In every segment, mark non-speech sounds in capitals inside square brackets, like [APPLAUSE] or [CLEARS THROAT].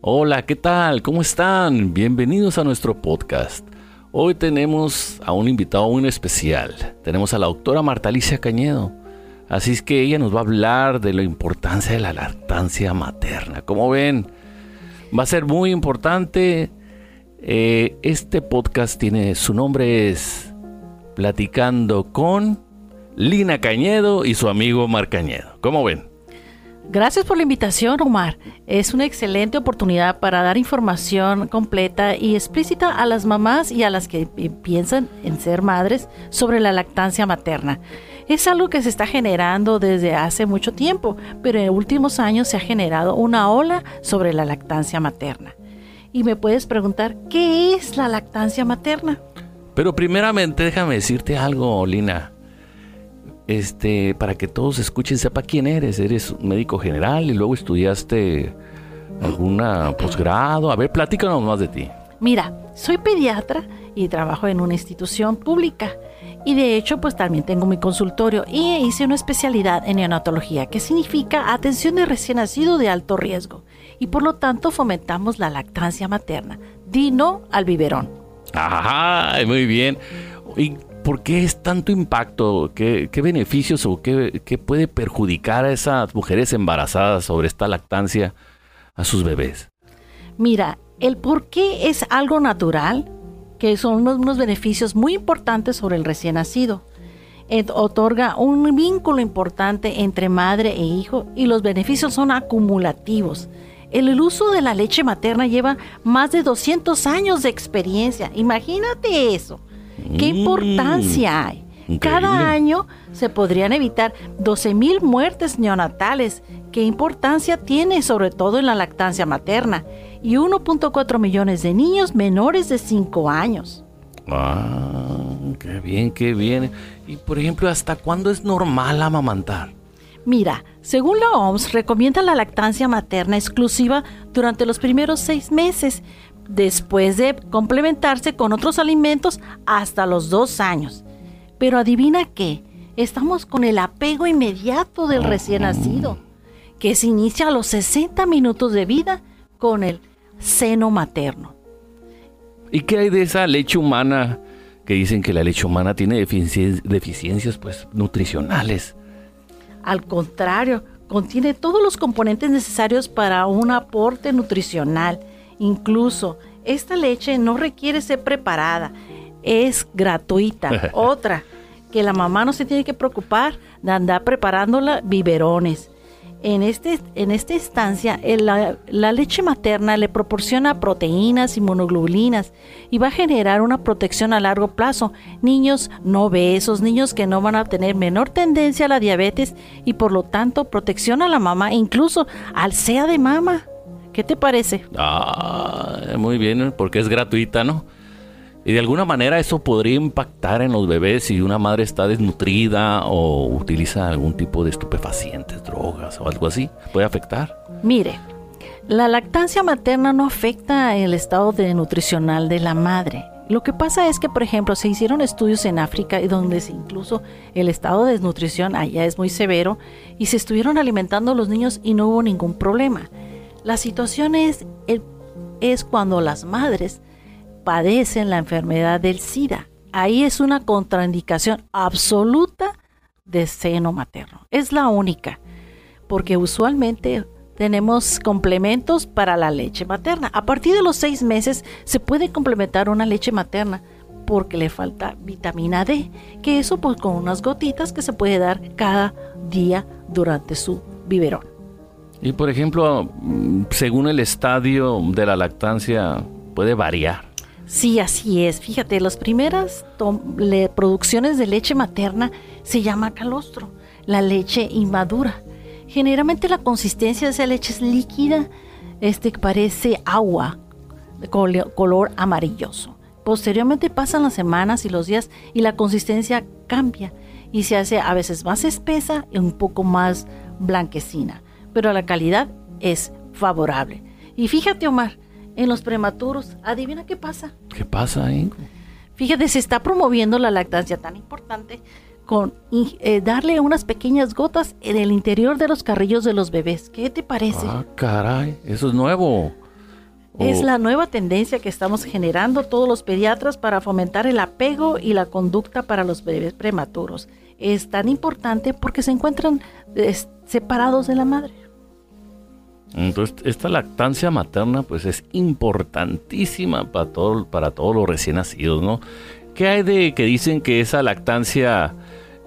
Hola, ¿qué tal? ¿Cómo están? Bienvenidos a nuestro podcast. Hoy tenemos a un invitado muy especial. Tenemos a la doctora Marta Alicia Cañedo. Así es que ella nos va a hablar de la importancia de la lactancia materna. Como ven, va a ser muy importante. Eh, este podcast tiene su nombre es Platicando con Lina Cañedo y su amigo Mar Cañedo. ¿Cómo ven? Gracias por la invitación, Omar. Es una excelente oportunidad para dar información completa y explícita a las mamás y a las que piensan en ser madres sobre la lactancia materna. Es algo que se está generando desde hace mucho tiempo, pero en últimos años se ha generado una ola sobre la lactancia materna. Y me puedes preguntar, ¿qué es la lactancia materna? Pero primeramente déjame decirte algo, Lina este, para que todos escuchen, sepa quién eres. Eres médico general y luego estudiaste alguna posgrado. A ver, platícanos más de ti. Mira, soy pediatra y trabajo en una institución pública. Y de hecho, pues también tengo mi consultorio y hice una especialidad en neonatología, que significa atención de recién nacido de alto riesgo. Y por lo tanto fomentamos la lactancia materna. Dino al biberón. Ajá, muy bien. ¿Y ¿por qué es tanto impacto? ¿Qué, beneficios o qué, puede perjudicar a esas mujeres embarazadas sobre esta lactancia a sus bebés? Mira, el por qué es algo natural, que son unos, beneficios muy importantes sobre el recién nacido. otorga un vínculo importante entre madre e hijo y los beneficios son acumulativos. El uso de la leche materna lleva más de 200 años de experiencia. Imagínate eso. ¿Qué mm, importancia hay? Cada año se podrían evitar 12.000 muertes neonatales. ¿Qué importancia tiene sobre todo en la lactancia materna? Y 1.4 millones de niños menores de 5 años. Ah, qué bien, qué bien. Y por ejemplo, ¿hasta cuándo es normal amamantar? Mira, según la OMS, recomienda la lactancia materna exclusiva durante los primeros seis meses, después de complementarse con otros alimentos hasta los dos años. Pero adivina qué, estamos con el apego inmediato del recién nacido, que se inicia a los 60 minutos de vida con el seno materno. ¿Y qué hay de esa leche humana que dicen que la leche humana tiene deficiencias pues, nutricionales? Al contrario, contiene todos los componentes necesarios para un aporte nutricional Incluso esta leche no requiere ser preparada, es gratuita. [LAUGHS] Otra, que la mamá no se tiene que preocupar de andar preparándola biberones. En, este, en esta instancia, la, la, leche materna le proporciona proteínas y monoglobulinas y va a generar una protección a largo plazo. Niños no obesos, niños que no van a tener menor tendencia a la diabetes y por lo tanto protección a la mamá, incluso al sea de mama. ¿Qué te parece? Ah, muy bien, porque es gratuita, ¿no? Y de alguna manera eso podría impactar en los bebés si una madre está desnutrida o utiliza algún tipo de estupefacientes, drogas o algo así. ¿Puede afectar? Mire, la lactancia materna no afecta el estado de nutricional de la madre. Lo que pasa es que, por ejemplo, se hicieron estudios en África y donde incluso el estado de desnutrición allá es muy severo y se estuvieron alimentando a los niños y no hubo ningún problema. La situación es, cuando las madres padecen la enfermedad del SIDA. Ahí es una contraindicación absoluta de seno materno. Es la única, porque usualmente tenemos complementos para la leche materna. A partir de los seis meses se puede complementar una leche materna porque le falta vitamina D, que eso pues con unas gotitas que se puede dar cada día durante su biberón. Y por ejemplo, según el estadio de la lactancia, puede variar. Sí, así es. Fíjate, las primeras producciones de leche materna se llama calostro, la leche inmadura. Generalmente la consistencia de esa leche es líquida, este parece agua de color amarilloso. Posteriormente pasan las semanas y los días y la consistencia cambia y se hace a veces más espesa y un poco más blanquecina pero la calidad es favorable. Y fíjate, Omar, en los prematuros, adivina qué pasa. ¿Qué pasa ahí? Fíjate, se está promoviendo la lactancia tan importante con eh, darle unas pequeñas gotas en el interior de los carrillos de los bebés. ¿Qué te parece? Ah, caray, eso es nuevo. Es la nueva tendencia que estamos generando todos los pediatras para fomentar el apego y la conducta para los bebés prematuros. Es tan importante porque se encuentran separados de la madre. Entonces, esta lactancia materna pues es importantísima para, todo, para todos los recién nacidos, ¿no? ¿Qué hay de que dicen que esa lactancia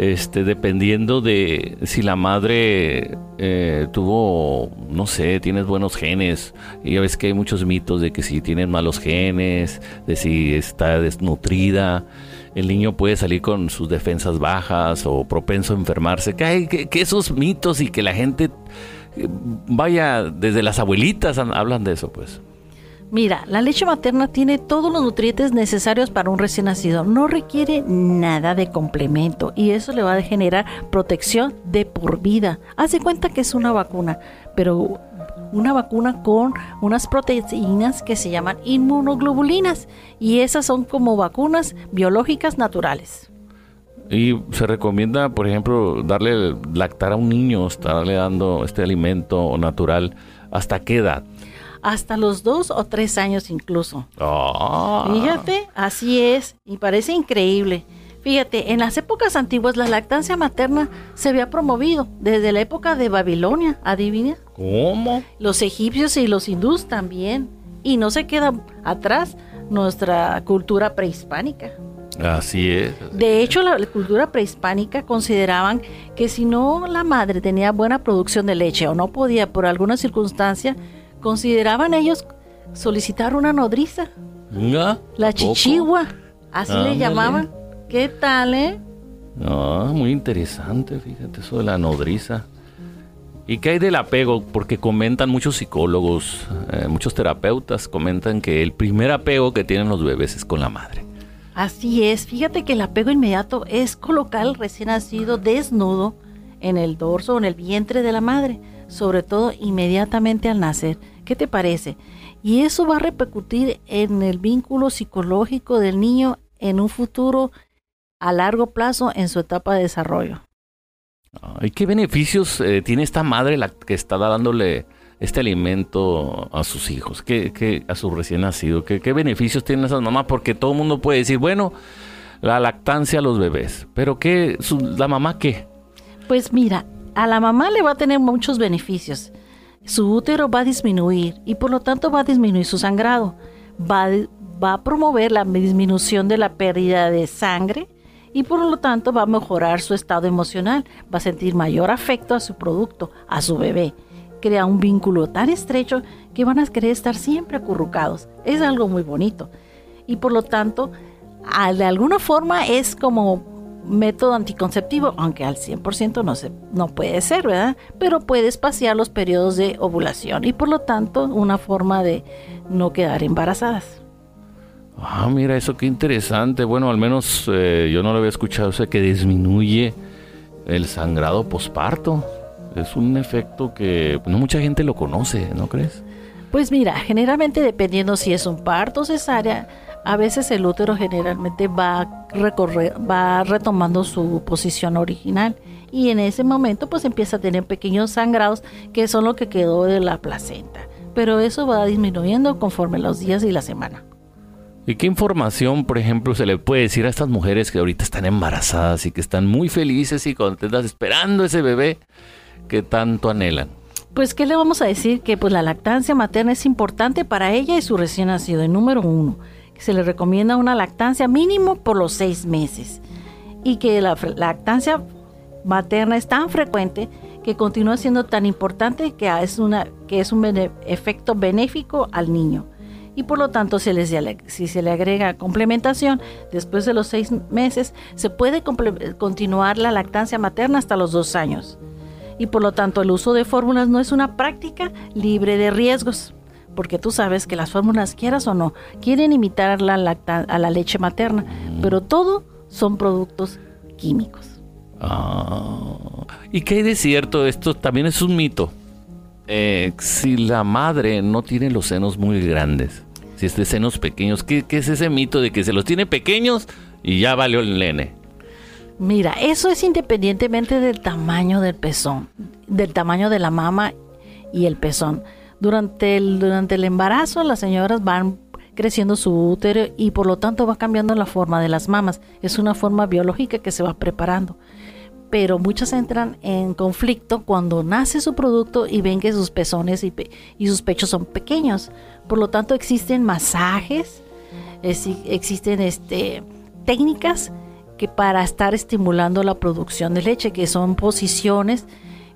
este, dependiendo de si la madre eh, tuvo, no sé, tienes buenos genes. Y ya ves que hay muchos mitos de que si tienes malos genes, de si está desnutrida, el niño puede salir con sus defensas bajas o propenso a enfermarse. Que hay que, esos mitos y que la gente vaya desde las abuelitas hablan de eso, pues. Mira, la leche materna tiene todos los nutrientes necesarios para un recién nacido. No requiere nada de complemento y eso le va a generar protección de por vida. Haz de cuenta que es una vacuna, pero una vacuna con unas proteínas que se llaman inmunoglobulinas y esas son como vacunas biológicas naturales. Y se recomienda, por ejemplo, darle lactar a un niño, estarle dando este alimento natural, ¿hasta qué edad? hasta los dos o tres años incluso. Ah. Fíjate, así es, y parece increíble. Fíjate, en las épocas antiguas la lactancia materna se había promovido desde la época de Babilonia, adivina. ¿Cómo? Los egipcios y los hindús también. Y no se queda atrás nuestra cultura prehispánica. Así es. De hecho, la, cultura prehispánica consideraban que si no la madre tenía buena producción de leche o no podía por alguna circunstancia, consideraban ellos solicitar una nodriza. La chichigua, así le llamaban. ¿Qué tal, eh? Ah, muy interesante, fíjate, eso de la nodriza. ¿Y qué hay del apego? Porque comentan muchos psicólogos, eh, muchos terapeutas comentan que el primer apego que tienen los bebés es con la madre. Así es, fíjate que el apego inmediato es colocar al recién nacido desnudo en el dorso o en el vientre de la madre sobre todo inmediatamente al nacer. ¿Qué te parece? Y eso va a repercutir en el vínculo psicológico del niño en un futuro a largo plazo en su etapa de desarrollo. ¿Y qué beneficios eh, tiene esta madre la que está dándole este alimento a sus hijos, ¿Qué, a su recién nacido? ¿Qué, ¿Qué beneficios tienen esas mamás? Porque todo el mundo puede decir, bueno, la lactancia a los bebés, pero ¿qué, la mamá qué? Pues mira, a la mamá le va a tener muchos beneficios. Su útero va a disminuir y por lo tanto va a disminuir su sangrado. Va, va a promover la disminución de la pérdida de sangre y por lo tanto va a mejorar su estado emocional. Va a sentir mayor afecto a su producto, a su bebé. Crea un vínculo tan estrecho que van a querer estar siempre acurrucados. Es algo muy bonito. Y por lo tanto, de alguna forma es como método anticonceptivo, aunque al 100% no, se, no puede ser, ¿verdad? Pero puede espaciar los periodos de ovulación y por lo tanto una forma de no quedar embarazadas. Ah, mira, eso qué interesante. Bueno, al menos eh, yo no lo había escuchado, o sea, que disminuye el sangrado posparto. Es un efecto que no mucha gente lo conoce, ¿no crees? Pues mira, generalmente dependiendo si es un parto cesárea, a veces el útero generalmente va, recorrer, va retomando su posición original y en ese momento pues empieza a tener pequeños sangrados que son lo que quedó de la placenta. Pero eso va disminuyendo conforme los días y la semana. ¿Y qué información, por ejemplo, se le puede decir a estas mujeres que ahorita están embarazadas y que están muy felices y contentas esperando ese bebé que tanto anhelan? Pues, ¿qué le vamos a decir? Que pues la lactancia materna es importante para ella y su recién nacido. En número uno, se le recomienda una lactancia mínimo por los seis meses y que la lactancia materna es tan frecuente que continúa siendo tan importante que es, una, que es un efecto benéfico al niño. Y por lo tanto, si se le agrega complementación después de los seis meses, se puede continuar la lactancia materna hasta los dos años. Y por lo tanto, el uso de fórmulas no es una práctica libre de riesgos porque tú sabes que las fórmulas, quieras o no, quieren imitar la a la leche materna, pero todo son productos químicos. Ah, ¿Y qué hay de cierto? Esto también es un mito. Eh, si la madre no tiene los senos muy grandes, si es de senos pequeños, ¿qué, ¿qué, es ese mito de que se los tiene pequeños y ya valió el nene? Mira, eso es independientemente del tamaño del pezón, del tamaño de la mama y el pezón Durante el, durante el embarazo las señoras van creciendo su útero y por lo tanto va cambiando la forma de las mamas. Es una forma biológica que se va preparando. Pero muchas entran en conflicto cuando nace su producto y ven que sus pezones y, sus pechos son pequeños. Por lo tanto existen masajes, existen este, técnicas que para estar estimulando la producción de leche, que son posiciones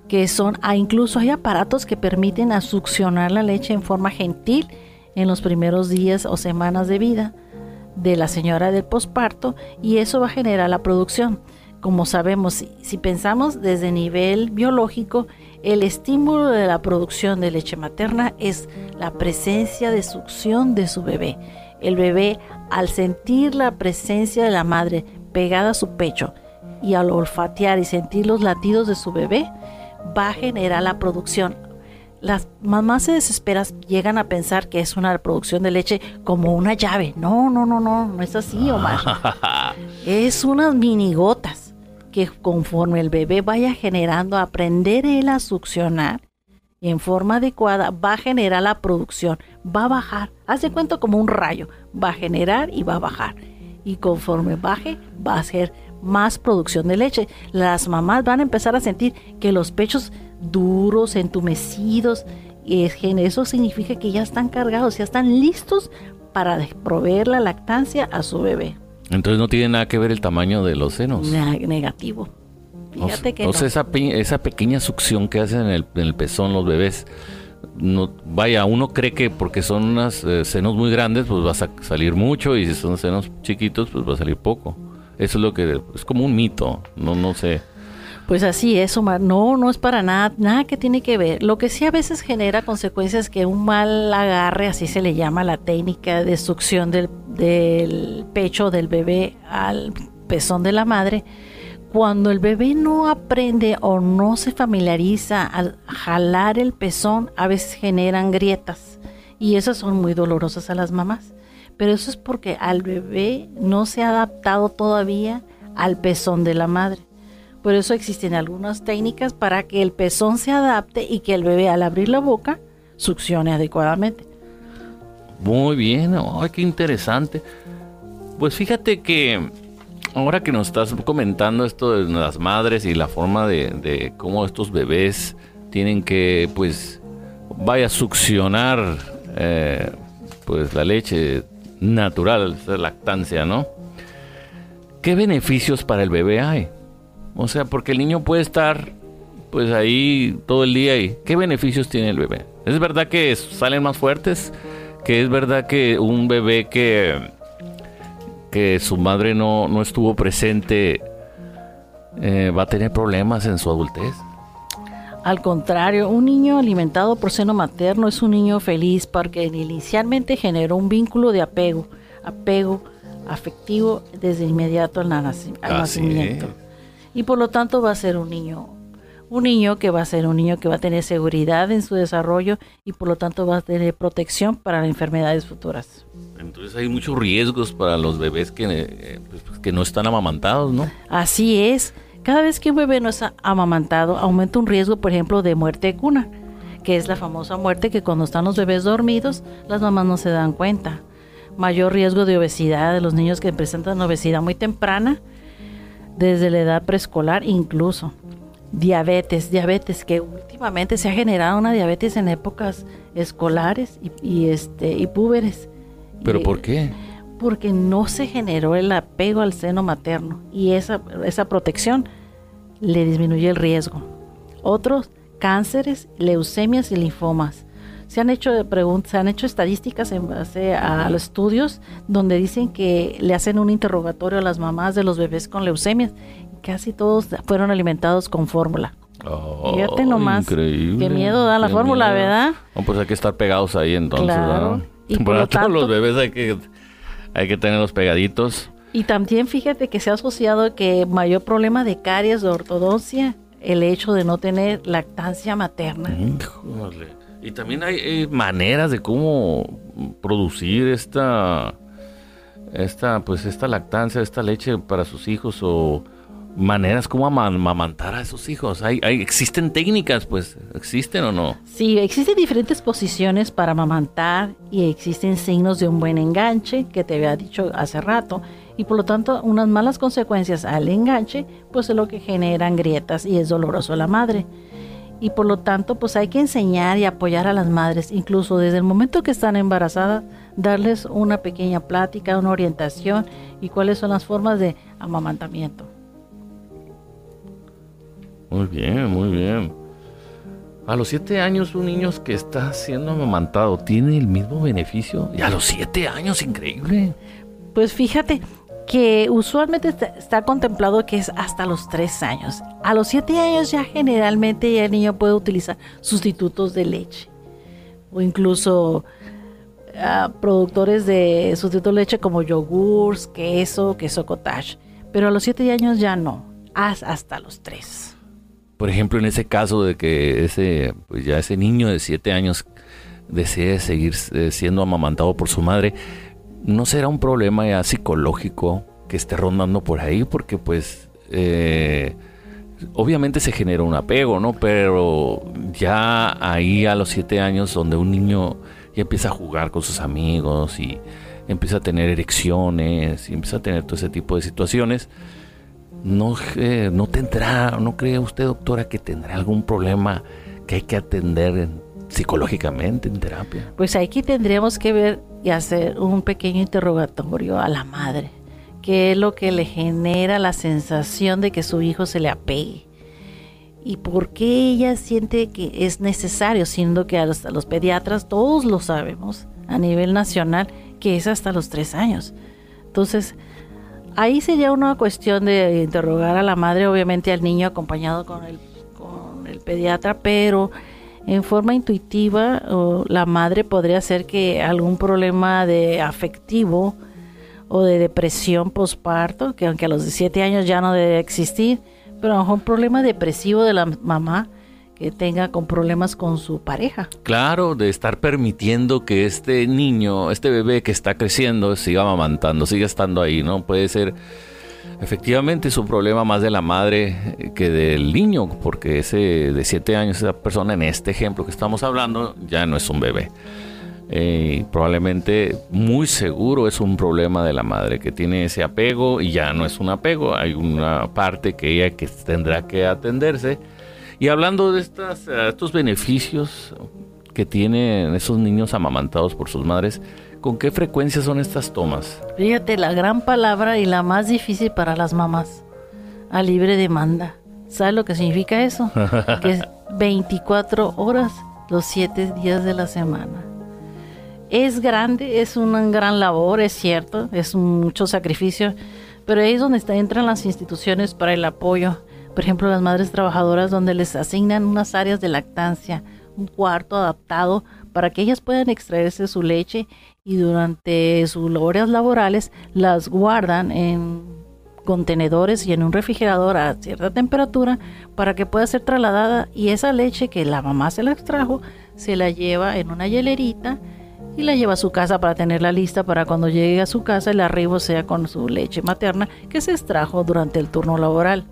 que son, ah, incluso hay aparatos que permiten succionar la leche en forma gentil en los primeros días o semanas de vida de la señora del posparto y eso va a generar la producción. Como sabemos, si, pensamos desde nivel biológico, el estímulo de la producción de leche materna es la presencia de succión de su bebé. El bebé, al sentir la presencia de la madre pegada a su pecho y al olfatear y sentir los latidos de su bebé, va a generar la producción las mamás se desesperan, llegan a pensar que es una producción de leche como una llave. No, no, no, no, no es así, Omar. [LAUGHS] es unas mini gotas que conforme el bebé vaya generando, aprender él a succionar en forma adecuada, va a generar la producción, va a bajar. Haz de cuenta como un rayo, va a generar y va a bajar. Y conforme baje, va a ser más producción de leche. Las mamás van a empezar a sentir que los pechos duros, entumecidos. Eso significa que ya están cargados, ya están listos para proveer la lactancia a su bebé. Entonces no tiene nada que ver el tamaño de los senos. negativo. Fíjate que o sea, esa, esa, pequeña succión que hacen en el, pezón los bebés, no, vaya, uno cree que porque son unos eh, senos muy grandes, pues va a salir mucho, y si son senos chiquitos, pues va a salir poco. Eso es lo que es como un mito, no, no sé. Pues así es, Omar. No, no es para nada, nada que tiene que ver. Lo que sí a veces genera consecuencias que un mal agarre, así se le llama la técnica de succión del, del pecho del bebé al pezón de la madre, cuando el bebé no aprende o no se familiariza al jalar el pezón, a veces generan grietas y esas son muy dolorosas a las mamás. Pero eso es porque al bebé no se ha adaptado todavía al pezón de la madre. Por eso existen algunas técnicas para que el pezón se adapte y que el bebé al abrir la boca succione adecuadamente. Muy bien, ay, qué interesante. Pues fíjate que ahora que nos estás comentando esto de las madres y la forma de, cómo estos bebés tienen que, pues, vaya a succionar, eh, pues, la leche natural, la lactancia, ¿no? ¿Qué beneficios para el bebé hay? O sea, porque el niño puede estar pues ahí todo el día y ¿qué beneficios tiene el bebé? Es verdad que salen más fuertes, que es verdad que un bebé que, que su madre no, no estuvo presente eh, va a tener problemas en su adultez. Al contrario, un niño alimentado por seno materno es un niño feliz porque inicialmente generó un vínculo de apego, apego afectivo desde inmediato al, nacimiento y por lo tanto va a ser un niño un niño que va a ser un niño que va a tener seguridad en su desarrollo y por lo tanto va a tener protección para las enfermedades futuras. Entonces hay muchos riesgos para los bebés que, eh, pues, que no están amamantados, ¿no? Así es. Cada vez que un bebé no está amamantado, aumenta un riesgo, por ejemplo, de muerte de cuna, que es la famosa muerte que cuando están los bebés dormidos, las mamás no se dan cuenta. Mayor riesgo de obesidad de los niños que presentan obesidad muy temprana, desde la edad preescolar incluso. Diabetes, diabetes, que últimamente se ha generado una diabetes en épocas escolares y, este, y púberes. ¿Pero por qué? Porque no se generó el apego al seno materno y esa, esa protección le disminuye el riesgo. Otros, cánceres, leucemias y linfomas se han hecho preguntas, se han hecho estadísticas en base a los estudios donde dicen que le hacen un interrogatorio a las mamás de los bebés con leucemias. Casi todos fueron alimentados con fórmula. Oh, Fíjate nomás. Increíble. Qué miedo da la fórmula, ¿verdad? pues hay que estar pegados ahí entonces, claro. Y [LAUGHS] por todos los bebés hay que, hay que tenerlos pegaditos. Y también fíjate que se ha asociado que mayor problema de caries de ortodoncia el hecho de no tener lactancia materna. Y también hay eh, maneras de cómo producir esta, esta, pues esta lactancia, esta leche para sus hijos o, maneras como amamantar a esos hijos. Hay, hay, existen técnicas, pues, ¿existen o no? Sí, existen diferentes posiciones para amamantar y existen signos de un buen enganche, que te había dicho hace rato, y por lo tanto unas malas consecuencias al enganche, pues es lo que generan grietas y es doloroso a la madre. Y por lo tanto, pues hay que enseñar y apoyar a las madres, incluso desde el momento que están embarazadas, darles una pequeña plática, una orientación y cuáles son las formas de amamantamiento. Muy bien, muy bien. A los siete años un niño que está siendo amamantado tiene el mismo beneficio. Y a los siete años, increíble. Pues fíjate que usualmente está, contemplado que es hasta los tres años. A los siete años ya generalmente el niño puede utilizar sustitutos de leche o incluso ah, productores de sustitutos de leche como yogurts, queso, queso cottage. Pero a los siete años ya no, hasta los tres por ejemplo, en ese caso de que ese, pues ya ese niño de 7 años desee seguir eh, siendo amamantado por su madre, ¿no será un problema ya psicológico que esté rondando por ahí? Porque pues eh, obviamente se genera un apego, ¿no? Pero ya ahí a los 7 años donde un niño ya empieza a jugar con sus amigos y empieza a tener erecciones y empieza a tener todo ese tipo de situaciones, no, eh, no tendrá, ¿no cree usted, doctora, que tendrá algún problema que hay que atender psicológicamente en terapia? Pues aquí tendríamos que ver y hacer un pequeño interrogatorio a la madre. ¿Qué es lo que le genera la sensación de que su hijo se le apegue? ¿Y por qué ella siente que es necesario, siendo que a los, pediatras todos lo sabemos a nivel nacional, que es hasta los tres años? Entonces, Ahí sería una cuestión de interrogar a la madre, obviamente al niño acompañado con el, con el pediatra, pero en forma intuitiva la madre podría ser que algún problema de afectivo o de depresión posparto, que aunque a los 17 años ya no debe existir, pero a lo mejor un problema depresivo de la mamá que tenga con problemas con su pareja. Claro, de estar permitiendo que este niño, este bebé que está creciendo, siga amamantando, siga estando ahí, ¿no? Puede ser efectivamente es un problema más de la madre que del niño, porque ese de 7 años, esa persona en este ejemplo que estamos hablando, ya no es un bebé. Eh, probablemente muy seguro es un problema de la madre que tiene ese apego y ya no es un apego, hay una parte que ella que tendrá que atenderse y hablando de estas, eh, estos beneficios que tienen esos niños amamantados por sus madres, ¿con qué frecuencia son estas tomas? Fíjate, la gran palabra y la más difícil para las mamás, a libre demanda. ¿Sabes lo que significa eso? [LAUGHS] que es 24 horas los 7 días de la semana. Es grande, es una gran labor, es cierto, es mucho sacrificio, pero ahí es donde entran las instituciones para el apoyo por ejemplo, las madres trabajadoras donde les asignan unas áreas de lactancia, un cuarto adaptado para que ellas puedan extraerse su leche y durante sus horas laborales las guardan en contenedores y en un refrigerador a cierta temperatura para que pueda ser trasladada y esa leche que la mamá se la extrajo se la lleva en una hielerita y la lleva a su casa para tenerla lista para cuando llegue a su casa el arribo sea con su leche materna que se extrajo durante el turno laboral.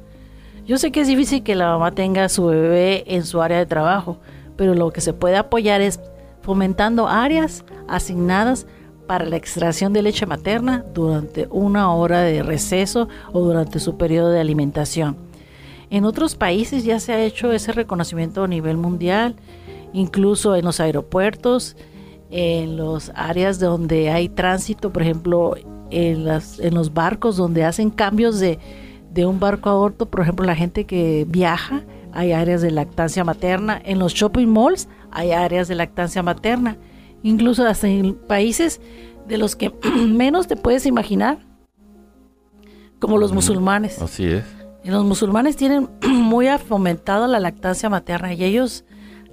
Yo sé que es difícil que la mamá tenga a su bebé en su área de trabajo, pero lo que se puede apoyar es fomentando áreas asignadas para la extracción de leche materna durante una hora de receso o durante su periodo de alimentación. En otros países ya se ha hecho ese reconocimiento a nivel mundial, incluso en los aeropuertos, en las áreas donde hay tránsito, por ejemplo, en, en los barcos donde hacen cambios de, de un barco a otro, por ejemplo, la gente que viaja, hay áreas de lactancia materna. En los shopping malls hay áreas de lactancia materna. Incluso hasta en países de los que [CLEARS THROAT] menos te puedes imaginar, como los musulmanes. Así es. Y los musulmanes tienen [CLEARS THROAT] muy fomentada la lactancia materna y ellos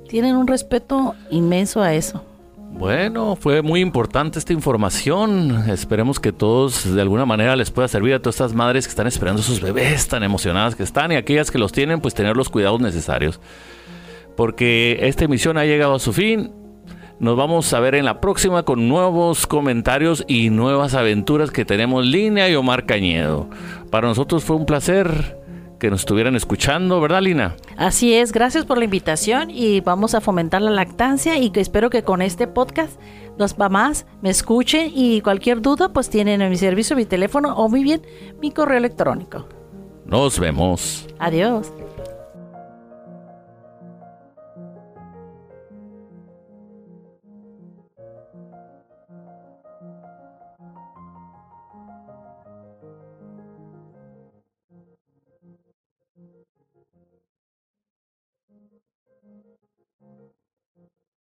tienen un respeto inmenso a eso. Bueno, fue muy importante esta información. Esperemos que todos de alguna manera les pueda servir a todas estas madres que están esperando a sus bebés tan emocionadas que están y aquellas que los tienen, pues tener los cuidados necesarios. Porque esta emisión ha llegado a su fin. Nos vamos a ver en la próxima con nuevos comentarios y nuevas aventuras que tenemos Línea y Omar Cañedo. Para nosotros fue un placer que nos estuvieran escuchando, ¿verdad, Lina? Así es, gracias por la invitación y vamos a fomentar la lactancia y que espero que con este podcast los mamás me escuchen y cualquier duda pues tienen en mi servicio mi teléfono o muy bien mi correo electrónico. Nos vemos. Adiós.